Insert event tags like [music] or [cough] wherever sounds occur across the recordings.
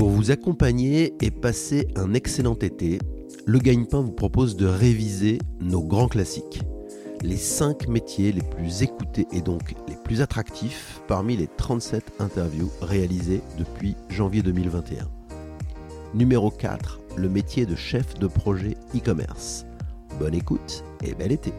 Pour vous accompagner et passer un excellent été, le Gagne-Pain vous propose de réviser nos grands classiques. Les 5 métiers les plus écoutés et donc les plus attractifs parmi les 37 interviews réalisées depuis janvier 2021. Numéro 4, le métier de chef de projet e-commerce. Bonne écoute et bel été.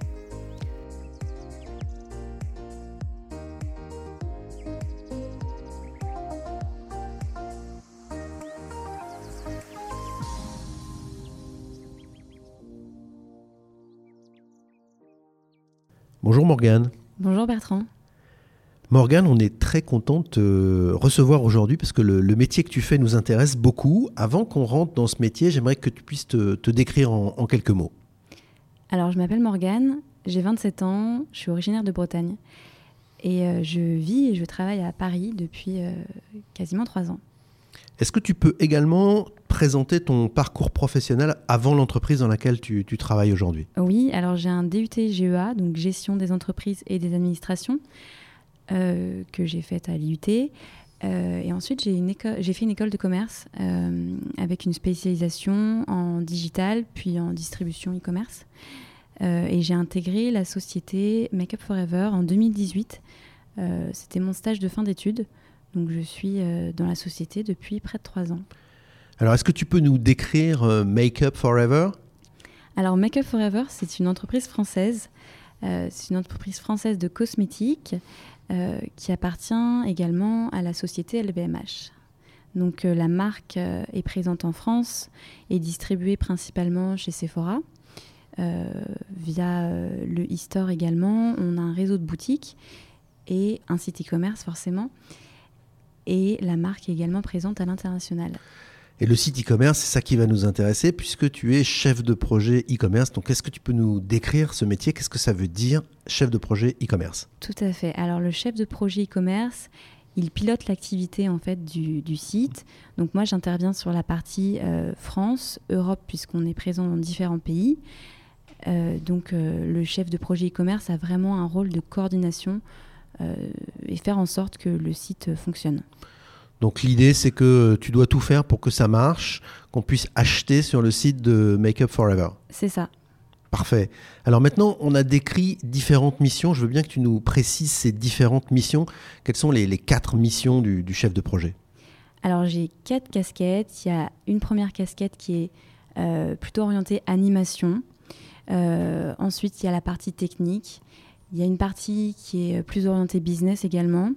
Bonjour Morgane. Bonjour Bertrand. Morgane, on est très content de te recevoir aujourd'hui parce que le, métier que tu fais nous intéresse beaucoup. Avant qu'on rentre dans ce métier, j'aimerais que tu puisses te, décrire en, quelques mots. Alors, je m'appelle Morgane, j'ai 27 ans, je suis originaire de Bretagne et euh, je vis et je travaille à Paris depuis euh, quasiment trois ans. Est-ce que tu peux également présenter ton parcours professionnel avant l'entreprise dans laquelle tu, travailles aujourd'hui? Oui, alors j'ai un DUT GEA, donc gestion des entreprises et des administrations, euh, que j'ai faite à l'IUT. Euh, et ensuite, j'ai fait une école de commerce euh, avec une spécialisation en digital, puis en distribution e-commerce. et j'ai intégré la société Make Up Forever en 2018. C'était mon stage de fin d'études. Donc je suis dans la société depuis près de trois ans. Alors, est-ce que tu peux nous décrire euh, Make Up Forever? Alors, Make Up Forever, c'est une entreprise française. Euh, c'est une entreprise française de cosmétiques euh, qui appartient également à la société LVMH. Donc, la marque est présente en France et distribuée principalement chez Sephora. via le e-store également, on a un réseau de boutiques et un site e-commerce forcément. Et la marque est également présente à l'international. Et le site e-commerce, c'est ça qui va nous intéresser puisque tu es chef de projet e-commerce. Donc, est-ce que tu peux nous décrire ce métier? Qu'est-ce que ça veut dire, chef de projet e-commerce? Tout à fait. Alors, le chef de projet e-commerce, il pilote l'activité en fait du, site. Donc, moi, j'interviens sur la partie euh, France, Europe, puisqu'on est présent dans différents pays. Euh, donc, euh, le chef de projet e-commerce a vraiment un rôle de coordination et faire en sorte que le site fonctionne. Donc l'idée, c'est que tu dois tout faire pour que ça marche, qu'on puisse acheter sur le site de Make Up Forever. C'est ça. Parfait. Alors maintenant, on a décrit différentes missions. Je veux bien que tu nous précises ces différentes missions. Quelles sont les, quatre missions du, chef de projet? Alors j'ai quatre casquettes. Il y a une première casquette qui est euh, plutôt orientée animation. Euh, ensuite, il y a la partie technique. Il y a une partie qui est plus orientée business également.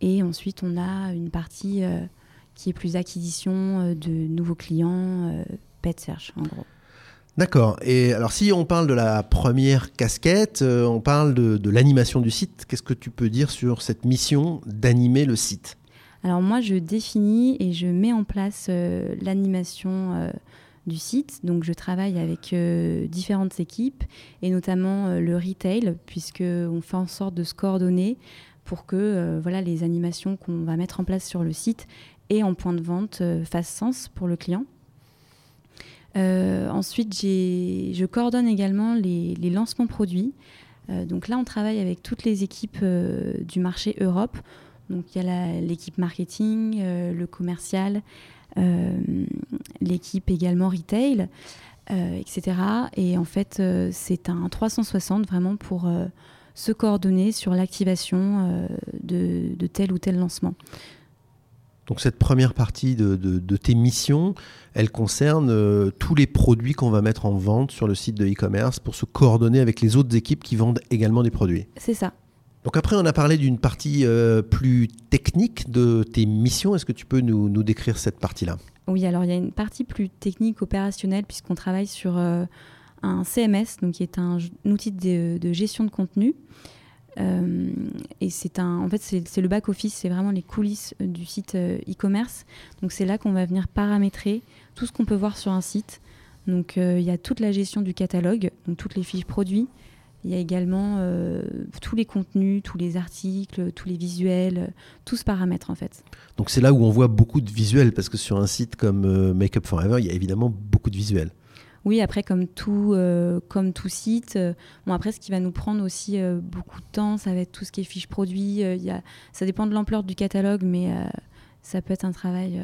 Et ensuite, on a une partie euh, qui est plus acquisition euh, de nouveaux clients, euh, pet search en gros. D'accord. Et alors, si on parle de la première casquette, on parle de, l'animation du site. Qu'est-ce que tu peux dire sur cette mission d'animer le site? Alors, moi, je définis et je mets en place l'animation du site. Donc, je travaille avec différentes équipes et notamment le retail, puisqu'on fait en sorte de se coordonner pour que euh, voilà, les animations qu'on va mettre en place sur le site et en point de vente euh, fassent sens pour le client. Euh, ensuite, je coordonne également les, lancements produits. donc là, on travaille avec toutes les équipes du marché Europe. Donc il y a l'équipe marketing, le commercial, l'équipe également retail, etc. Et en fait, c'est un 360 vraiment pour se coordonner sur l'activation euh, de, tel ou tel lancement. Donc cette première partie de, tes missions, elle concerne euh, tous les produits qu'on va mettre en vente sur le site de e-commerce pour se coordonner avec les autres équipes qui vendent également des produits. C'est ça. Donc après, on a parlé d'une partie euh, plus technique de tes missions. Est-ce que tu peux nous, décrire cette partie-là? Oui, alors il y a une partie plus technique opérationnelle puisqu'on travaille sur un CMS, donc qui est un, outil de, gestion de contenu. Euh, et c'est un, en fait, c'est le back office, c'est vraiment les coulisses euh, du site euh, e-commerce. Donc c'est là qu'on va venir paramétrer tout ce qu'on peut voir sur un site. Donc il y a toute la gestion du catalogue, donc toutes les fiches produits. Il y a également tous les contenus, tous les articles, tous les visuels, tout ce paramètre en fait. Donc c'est là où on voit beaucoup de visuels parce que sur un site comme Makeup Forever, il y a évidemment beaucoup de visuels. Oui, après, comme tout, euh, comme tout site, euh, bon, après, ce qui va nous prendre aussi euh, beaucoup de temps, ça va être tout ce qui est fiche produit. y a, ça dépend de l'ampleur du catalogue, mais ça peut être un travail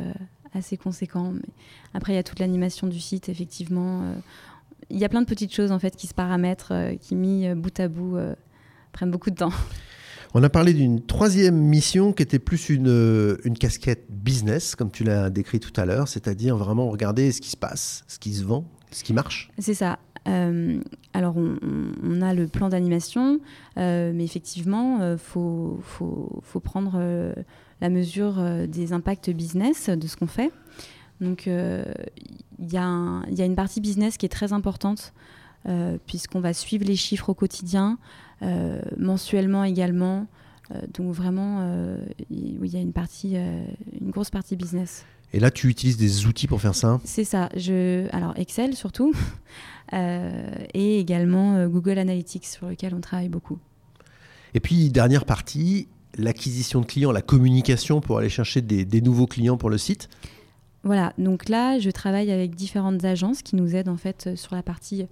assez conséquent. Mais après, il y a toute l'animation du site, effectivement. Il y a plein de petites choses en fait qui se paramètrent, qui mis bout à bout prennent beaucoup de temps. [laughs] On a parlé d'une troisième mission qui était plus une, une casquette business, comme tu l'as décrit tout à l'heure, c'est-à-dire vraiment regarder ce qui se passe, ce qui se vend, ce qui marche. C'est ça. Euh, alors, on, a le plan d'animation, euh, mais effectivement, il euh, faut, faut, faut, prendre la mesure des impacts business de ce qu'on fait. Donc, il y, y, a une partie business qui est très importante, puisqu'on va suivre les chiffres au quotidien, mensuellement également. donc, vraiment, il y a une, partie, une grosse partie business. Et là, tu utilises des outils pour faire ça? C'est ça. Je... Alors, Excel surtout. [laughs] Euh, et également euh, Google Analytics sur lequel on travaille beaucoup. Et puis, dernière partie, l'acquisition de clients, la communication pour aller chercher des, nouveaux clients pour le site Voilà, donc là, je travaille avec différentes agences qui nous aident en fait sur la partie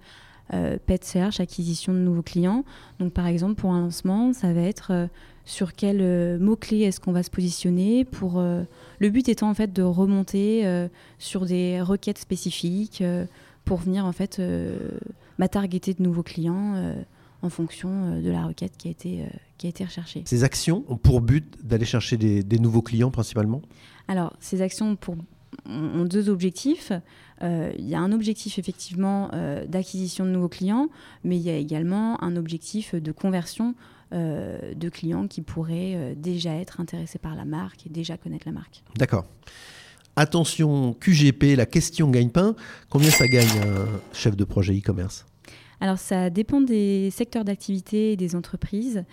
euh, pet search, acquisition de nouveaux clients. Donc par exemple, pour un lancement, ça va être sur quel mot-clé est-ce qu'on va se positionner pour le but étant en fait de remonter sur des requêtes spécifiques pour venir en fait euh, targeter de nouveaux clients euh, en fonction euh, de la requête qui a été, qui a été recherchée. Ces actions ont pour but d'aller chercher des, des, nouveaux clients principalement? Alors, ces actions pour, ont deux objectifs. Il y a un objectif effectivement d'acquisition de nouveaux clients, mais il y a également un objectif de conversion de clients qui pourraient déjà être intéressés par la marque et déjà connaître la marque. D'accord. Attention, QGP, la question gagne-pain. Combien ça gagne un chef de projet e-commerce? Alors, ça dépend des secteurs d'activité et des entreprises.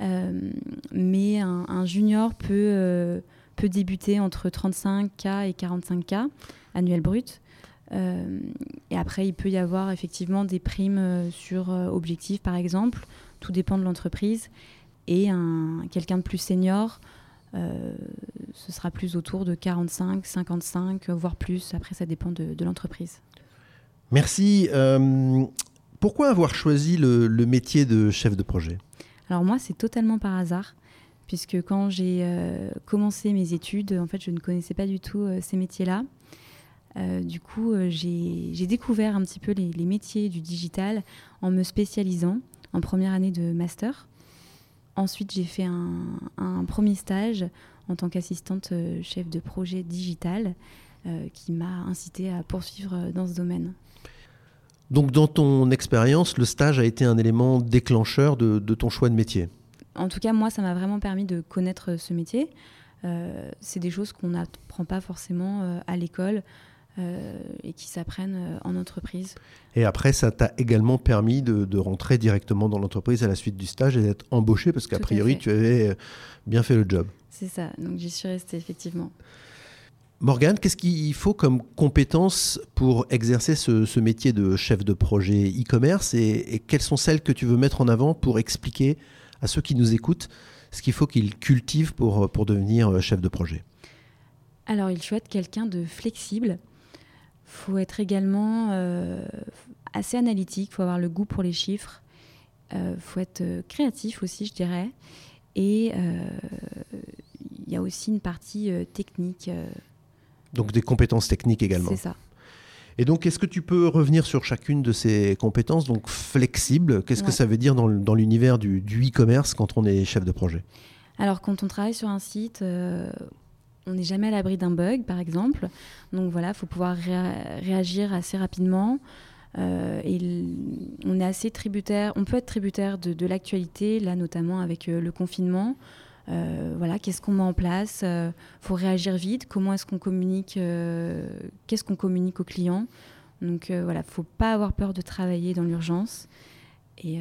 Euh, mais un, junior peut, euh, peut débuter entre 35K et 45K annuel brut. Euh, et après, il peut y avoir effectivement des primes sur objectif, par exemple. Tout dépend de l'entreprise. Et quelqu'un de plus senior euh, ce sera plus autour de 45, 55, voire plus. Après, ça dépend de, l'entreprise. Merci. Euh, pourquoi avoir choisi le, métier de chef de projet? Alors moi, c'est totalement par hasard, puisque quand j'ai euh, commencé mes études, en fait, je ne connaissais pas du tout ces métiers-là. du coup, j'ai découvert un petit peu les, métiers du digital en me spécialisant en première année de master. Ensuite, j'ai fait un, premier stage en tant qu'assistante euh, chef de projet digital euh, qui m'a incité à poursuivre euh, dans ce domaine. Donc, dans ton expérience, le stage a été un élément déclencheur de, ton choix de métier? En tout cas, moi, ça m'a vraiment permis de connaître ce métier. c'est des choses qu'on n'apprend pas forcément à l'école. Euh, et qui s'apprennent euh, en entreprise. Et après, ça t'a également permis de, rentrer directement dans l'entreprise à la suite du stage et d'être embauché parce qu'a priori, tu avais euh, bien fait le job. C'est ça, donc j'y suis restée effectivement. Morgane, qu'est-ce qu'il faut comme compétences pour exercer ce, métier de chef de projet e-commerce et, et, quelles sont celles que tu veux mettre en avant pour expliquer à ceux qui nous écoutent ce qu'il faut qu'ils cultivent pour, pour devenir chef de projet Alors, il faut être quelqu'un de flexible, faut être également euh, assez analytique, il faut avoir le goût pour les chiffres, il euh, faut être euh, créatif aussi, je dirais. Et il y a aussi une partie technique. Donc des compétences techniques également. C'est ça. Et donc, est-ce que tu peux revenir sur chacune de ces compétences Donc, flexible, qu'est-ce que ça veut dire dans l'univers du e-commerce quand on est chef de projet? Alors, quand on travaille sur un site, on n'est jamais à l'abri d'un bug, par exemple. Donc voilà, il faut pouvoir réagir assez rapidement. Euh, et on est assez tributaire, on peut être tributaire de, l'actualité, là notamment avec euh, le confinement. Euh, voilà, qu'est-ce qu'on met en place Il faut réagir vite. Comment est-ce qu'on communique Qu'est-ce qu'on communique aux clients Donc voilà, faut pas avoir peur de travailler dans l'urgence. Et,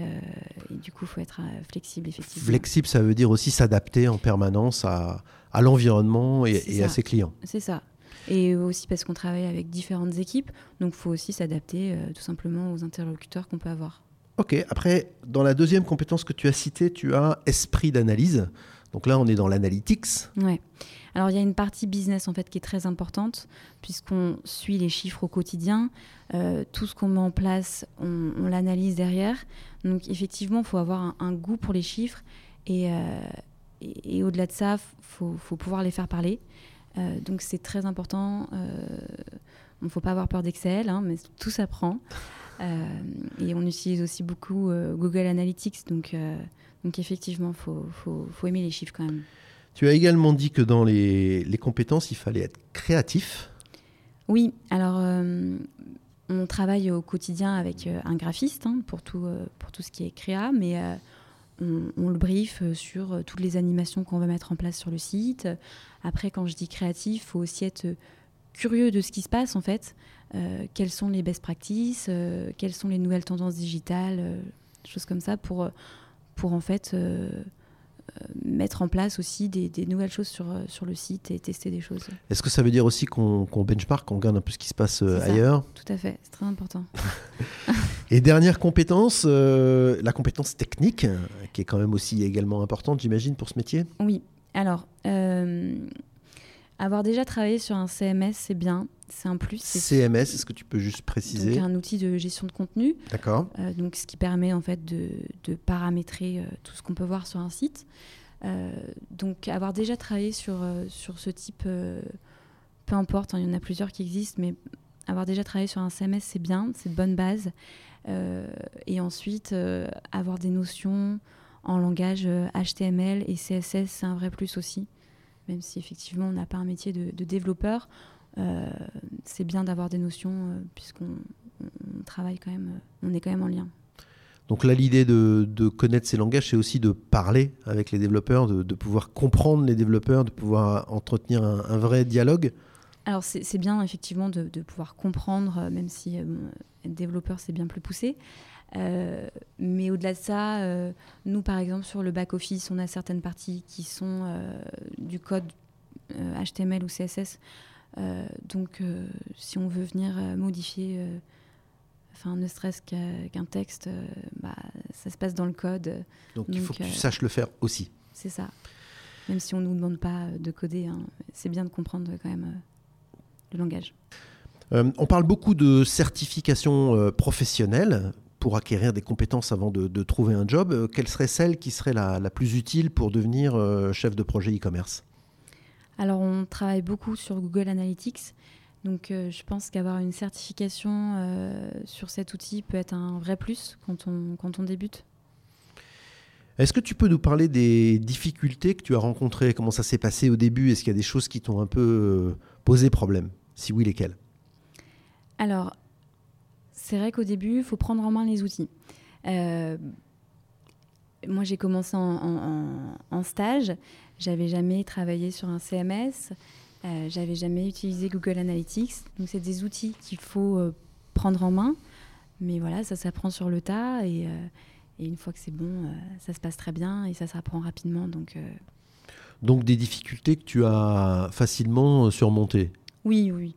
du coup, il faut être flexible, effectivement. Flexible, ça veut dire aussi s'adapter en permanence à, à l'environnement et, à ses clients. C'est ça. Et aussi parce qu'on travaille avec différentes équipes, donc il faut aussi s'adapter euh, tout simplement aux interlocuteurs qu'on peut avoir. Ok, après, dans la deuxième compétence que tu as citée, tu as esprit d'analyse. Donc là, on est dans l'analytics. Ouais. Alors il y a une partie business en fait qui est très importante puisqu'on suit les chiffres au quotidien. Euh, tout ce qu'on met en place, on, l'analyse derrière. Donc effectivement, il faut avoir un, goût pour les chiffres et, euh, et, au-delà de ça, il faut, pouvoir les faire parler. donc c'est très important. Il ne faut pas avoir peur d'Excel, hein, mais tout s'apprend. et on utilise aussi beaucoup Google Analytics, donc, donc effectivement, il faut, faut, faut aimer les chiffres quand même. Tu as également dit que dans les, les compétences, il fallait être créatif. Oui, alors on travaille au quotidien avec euh, un graphiste hein, pour, tout, euh, pour tout ce qui est créa, mais euh, on, le brief sur toutes les animations qu'on va mettre en place sur le site. Après, quand je dis créatif, il faut aussi être curieux de ce qui se passe en fait. quelles sont les best practices, quelles sont les nouvelles tendances digitales, choses comme ça pour, pour en fait euh, mettre en place aussi des, nouvelles choses sur, euh, sur le site et tester des choses. Est-ce que ça veut dire aussi qu'on benchmark, qu'on regarde un peu ce qui se passe euh, ailleurs Tout à fait, c'est très important. [laughs] et dernière compétence, la compétence technique, qui est quand même aussi également importante, j'imagine, pour ce métier? Oui, alors, avoir déjà travaillé sur un CMS, c'est bien c'est un plus. CMS, est-ce que tu peux juste préciser donc, un outil de gestion de contenu. D'accord. Euh, donc, ce qui permet en fait de, de paramétrer euh, tout ce qu'on peut voir sur un site. Euh, donc, avoir déjà travaillé sur, sur ce type, peu importe, hein, il y en a plusieurs qui existent, mais avoir déjà travaillé sur un CMS, c'est bien, c'est de bonne base. et ensuite, avoir des notions en langage HTML et CSS, c'est un vrai plus aussi. Même si effectivement, on n'a pas un métier de, de développeur, euh, c'est bien d'avoir des notions euh, puisqu'on travaille quand même, euh, on est quand même en lien. Donc là, l'idée de, connaître ces langages, c'est aussi de parler avec les développeurs, de, pouvoir comprendre les développeurs, de pouvoir entretenir un, vrai dialogue. Alors c'est bien effectivement de, pouvoir comprendre, même si être développeur c'est bien plus poussé. Mais au-delà de ça, nous par exemple sur le back-office, on a certaines parties qui sont du code HTML ou CSS euh, donc, euh, si on veut venir euh, modifier, enfin, ne serait-ce qu'un texte, bah, ça se passe dans le code. Donc, il faut que tu saches le faire aussi. C'est ça. Même si on ne nous demande pas de coder, hein, c'est bien de comprendre quand même le langage. on parle beaucoup de certification professionnelle pour acquérir des compétences avant de, trouver un job. quelle serait celle qui serait la, la plus utile pour devenir chef de projet e-commerce? Alors, on travaille beaucoup sur Google Analytics. Donc, euh, je pense qu'avoir une certification euh, sur cet outil peut être un vrai plus quand on, quand on débute. Est-ce que tu peux nous parler des difficultés que tu as rencontrées? Comment ça s'est passé au début? Est-ce qu'il y a des choses qui t'ont un peu euh, posé problème? Si oui, lesquelles? Alors, c'est vrai qu'au début, il faut prendre en main les outils. moi, j'ai commencé en, en stage. J'avais jamais travaillé sur un CMS, euh, j'avais jamais utilisé Google Analytics. Donc c'est des outils qu'il faut euh, prendre en main, mais voilà, ça s'apprend sur le tas et, euh, une fois que c'est bon, euh, ça se passe très bien et ça s'apprend rapidement. Donc donc des difficultés que tu as facilement surmontées. Oui, oui.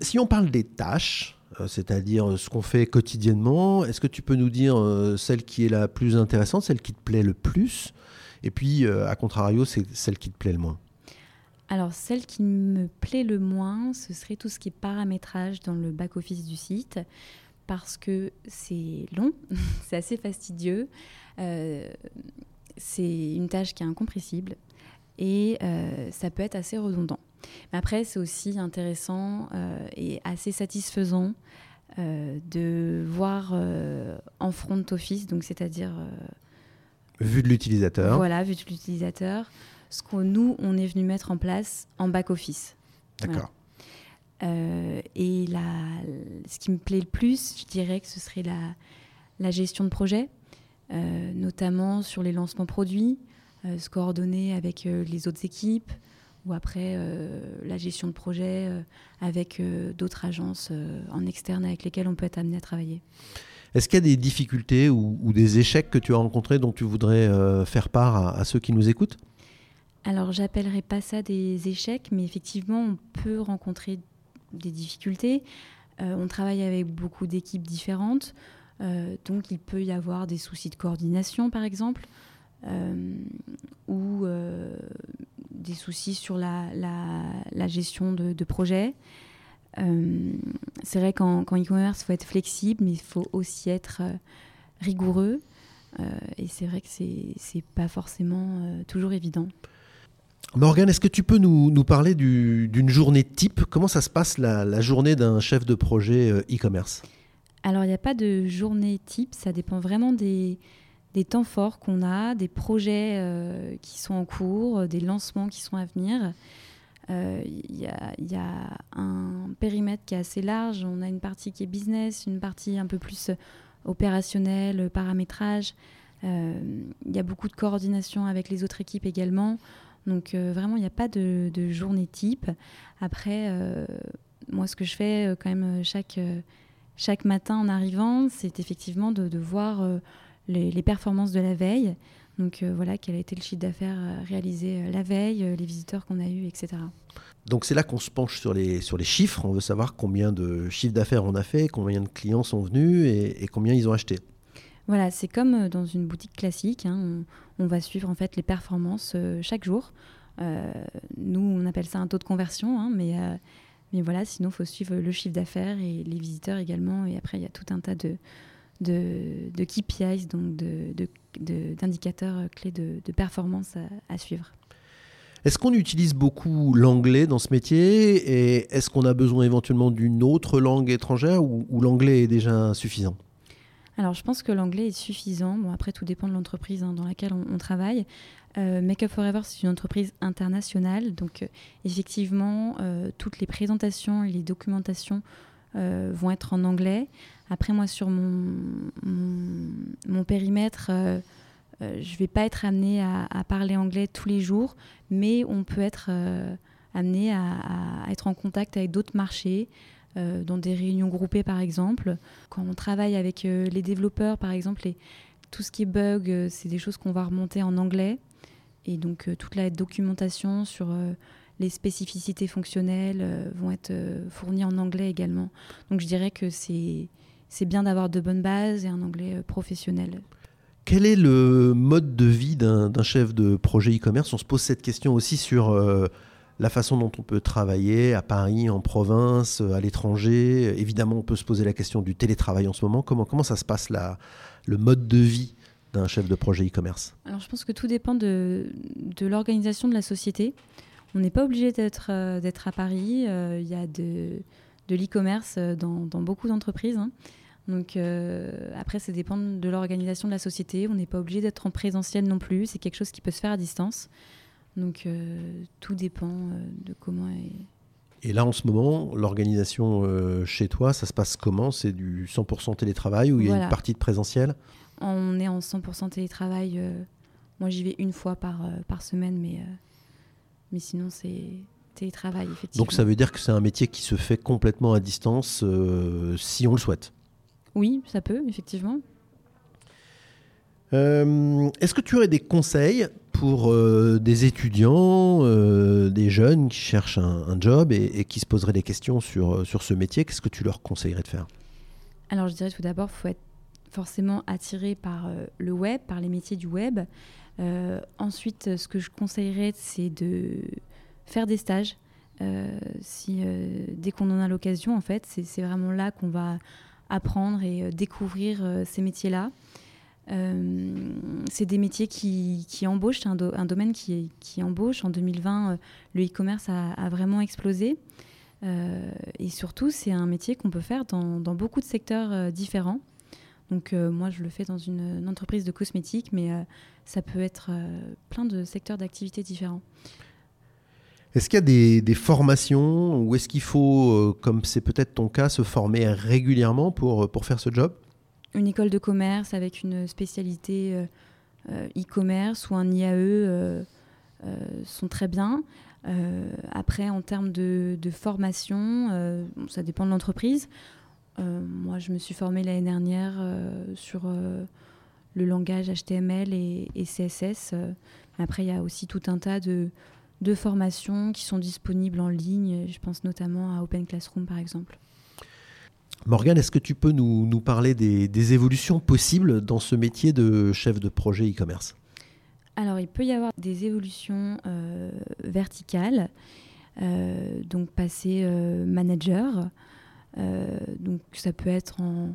Si on parle des tâches, c'est-à-dire ce qu'on fait quotidiennement, est-ce que tu peux nous dire celle qui est la plus intéressante, celle qui te plaît le plus? Et puis, euh, à contrario, c'est celle qui te plaît le moins alors, celle qui me plaît le moins, ce serait tout ce qui est paramétrage dans le back-office du site, parce que c'est long, [laughs] c'est assez fastidieux, euh, c'est une tâche qui est incompressible et euh, ça peut être assez redondant. Mais après, c'est aussi intéressant et assez satisfaisant de voir en front office, donc c'est-à-dire Vue de l'utilisateur. Voilà, vue de l'utilisateur. Ce que nous, on est venu mettre en place en back-office. D'accord. Euh, et la, ce qui me plaît le plus, je dirais que ce serait la, la gestion de projet, euh, notamment sur les lancements produits, euh, se coordonner avec les autres équipes, ou après la gestion de projet avec d'autres agences en externe avec lesquelles on peut être amené à travailler. Est-ce qu'il y a des difficultés ou, des échecs que tu as rencontrés dont tu voudrais euh, faire part à, ceux qui nous écoutent? Alors, j'appellerai pas ça des échecs, mais effectivement, on peut rencontrer des difficultés. Euh, on travaille avec beaucoup d'équipes différentes, euh, donc il peut y avoir des soucis de coordination, par exemple, ou des soucis sur la, gestion de, de projets. Euh, c'est vrai qu'en e-commerce, il faut être flexible, mais il faut aussi être euh, rigoureux. Euh, et c'est vrai que c'est pas forcément toujours évident. Morgane, est-ce que tu peux nous, parler d'une journée type? Comment ça se passe la, journée d'un chef de projet euh, e-commerce? Alors, il n'y a pas de journée type, ça dépend vraiment des, temps forts qu'on a, des projets euh, qui sont en cours, des lancements qui sont à venir. Euh, il y, a un périmètre qui est assez large. On a une partie qui est business, une partie un peu plus opérationnelle, paramétrage. Il y a beaucoup de coordination avec les autres équipes également. Donc euh, vraiment, il n'y a pas de, journée type. Après, euh, moi, ce que je fais euh, quand même chaque, chaque matin en arrivant, c'est effectivement de, voir les, performances de la veille. Donc voilà, quel a été le chiffre d'affaires réalisé la veille, les visiteurs qu'on a eus, etc. Donc c'est là qu'on se penche sur les, sur les chiffres. On veut savoir combien de chiffres d'affaires on a fait, combien de clients sont venus et combien ils ont acheté. Voilà, c'est comme euh, dans une boutique classique. Hein, on, va suivre en fait les performances euh, chaque jour. Euh, nous, on appelle ça un taux de conversion, hein, mais, mais voilà, sinon, il faut suivre le chiffre d'affaires et les visiteurs également. Et après, il y a tout un tas de, de, de KPIs, donc d'indicateurs de, clés de, performance à, suivre. Est-ce qu'on utilise beaucoup l'anglais dans ce métier et est-ce qu'on a besoin éventuellement d'une autre langue étrangère ou l'anglais est déjà suffisant alors, je pense que l'anglais est suffisant. Bon, après, tout dépend de l'entreprise hein, dans laquelle on, travaille. Euh, Make Up Forever, c'est une entreprise internationale. Donc, euh, effectivement, euh, toutes les présentations et les documentations vont être en anglais. Après, moi, sur mon, mon, périmètre, je ne vais pas être amenée à, parler anglais tous les jours, mais on peut être amené à, être en contact avec d'autres marchés, euh, dans des réunions groupées par exemple. Quand on travaille avec euh, les développeurs par exemple, tout ce qui est bug, euh, c'est des choses qu'on va remonter en anglais. Et donc toute la documentation sur les spécificités fonctionnelles vont être fournies en anglais également. Donc je dirais que c'est bien d'avoir de bonnes bases et un anglais professionnel. Quel est le mode de vie d'un chef de projet e-commerce? On se pose cette question aussi sur la façon dont on peut travailler à Paris, en province, à l'étranger. Évidemment, on peut se poser la question du télétravail en ce moment. Comment, comment ça se passe, là, le mode de vie d'un chef de projet e-commerce? Alors, je pense que tout dépend de, de l'organisation de la société. On n'est pas obligé d'être euh, d'être à Paris. Euh, il y a de, de l'e-commerce dans, dans, beaucoup d'entreprises. Hein. Donc euh, après, ça dépend de l'organisation de la société. On n'est pas obligé d'être en présentiel non plus. C'est quelque chose qui peut se faire à distance. Donc euh, tout dépend euh, de comment. Et là, en ce moment, l'organisation euh, chez toi, ça se passe comment? C'est du 100% télétravail ou il y a une partie de présentiel? On est en 100% télétravail. moi, j'y vais une fois par, par semaine, mais, mais sinon, c'est télétravail, effectivement. Donc ça veut dire que c'est un métier qui se fait complètement à distance si on le souhaite Oui, ça peut, effectivement. Est-ce que tu aurais des conseils pour euh, des étudiants, euh, des jeunes qui cherchent un, job et, qui se poseraient des questions sur, euh, sur ce métier, qu'est-ce que tu leur conseillerais de faire? Alors je dirais tout d'abord, il faut être forcément attiré par le web, par les métiers du web. Ensuite, ce que je conseillerais, c'est de faire des stages. si, dès qu'on en a l'occasion, en fait, c'est vraiment là qu'on va apprendre et découvrir ces métiers-là. Euh, c'est des métiers qui, embauchent, c'est un, domaine qui, embauche. En 2020, euh, le e-commerce a, vraiment explosé. Euh, et surtout, c'est un métier qu'on peut faire dans, beaucoup de secteurs différents. Donc moi, je le fais dans une, entreprise de cosmétiques, mais ça peut être plein de secteurs d'activité différents. Est-ce qu'il y a des, des formations ou est-ce qu'il faut, comme c'est peut-être ton cas, se former régulièrement pour, pour faire ce job? Une école de commerce avec une spécialité euh, euh, e-commerce ou un IAE euh, sont très bien. après, en termes de, formation, ça dépend de l'entreprise. Moi, je me suis formée l'année dernière sur le langage HTML et, CSS. après, il y a aussi tout un tas de, de formations qui sont disponibles en ligne. Je pense notamment à Open Classroom, par exemple. Morgane, est-ce que tu peux nous, parler des, évolutions possibles dans ce métier de chef de projet e-commerce? Alors, il peut y avoir des évolutions euh, verticales, euh, donc passer euh, manager. Donc, ça peut être en,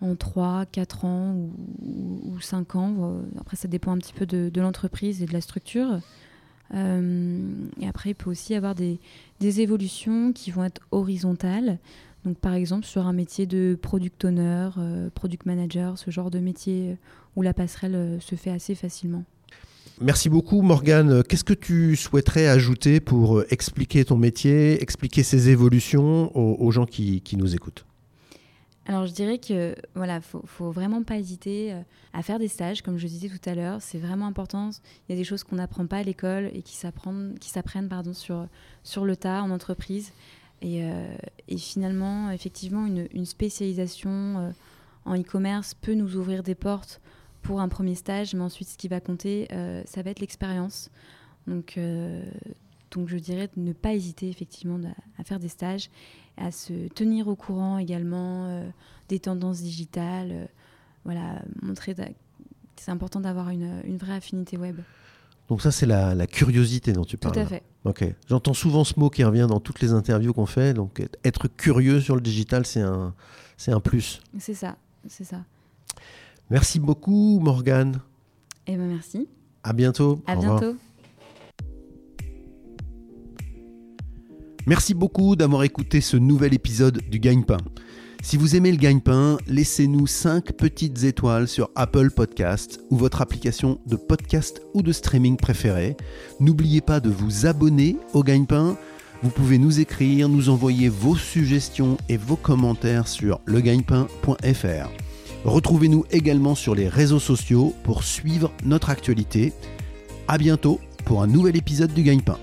en 3, 4 ans ou, 5 ans. Après, ça dépend un petit peu de, l'entreprise et de la structure. et après, il peut aussi y avoir des, des évolutions qui vont être horizontales. Donc, par exemple, sur un métier de product owner, product manager, ce genre de métier où la passerelle se fait assez facilement. Merci beaucoup Morgane. Qu'est-ce que tu souhaiterais ajouter pour euh, expliquer ton métier, expliquer ses évolutions aux, gens qui, nous écoutent? Alors je dirais que voilà, faut, vraiment pas hésiter euh, à faire des stages, comme je disais tout à l'heure. C'est vraiment important. Il y a des choses qu'on n'apprend pas à l'école et qui s'apprennent, qui s'apprennent pardon sur sur le tas en entreprise. Et, euh, finalement, effectivement, une, spécialisation en e-commerce peut nous ouvrir des portes pour un premier stage, mais ensuite ce qui va compter, euh, ça va être l'expérience. Donc, euh, donc je dirais de ne pas hésiter effectivement à, faire des stages, à se tenir au courant également euh, des tendances digitales. voilà, montrer que c'est important d'avoir une, une, vraie affinité web. Donc ça, c'est la, la, curiosité dont tu parles. Tout à fait. Ok. J'entends souvent ce mot qui revient dans toutes les interviews qu'on fait. Donc être curieux sur le digital, c'est un, c'est un plus. C'est ça, c'est ça. Merci beaucoup, Morgane. Eh ben merci. À bientôt. À bientôt. Merci beaucoup d'avoir écouté ce nouvel épisode du Gagne-Pain. Si vous aimez le gagne-pain, laissez-nous 5 petites étoiles sur Apple Podcast ou votre application de podcast ou de streaming préférée. N'oubliez pas de vous abonner au gagne-pain. Vous pouvez nous écrire, nous envoyer vos suggestions et vos commentaires sur legagnepain.fr. Retrouvez-nous également sur les réseaux sociaux pour suivre notre actualité. A bientôt pour un nouvel épisode du Gagne-Pain.